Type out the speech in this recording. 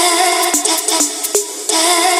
yeah, yeah, yeah.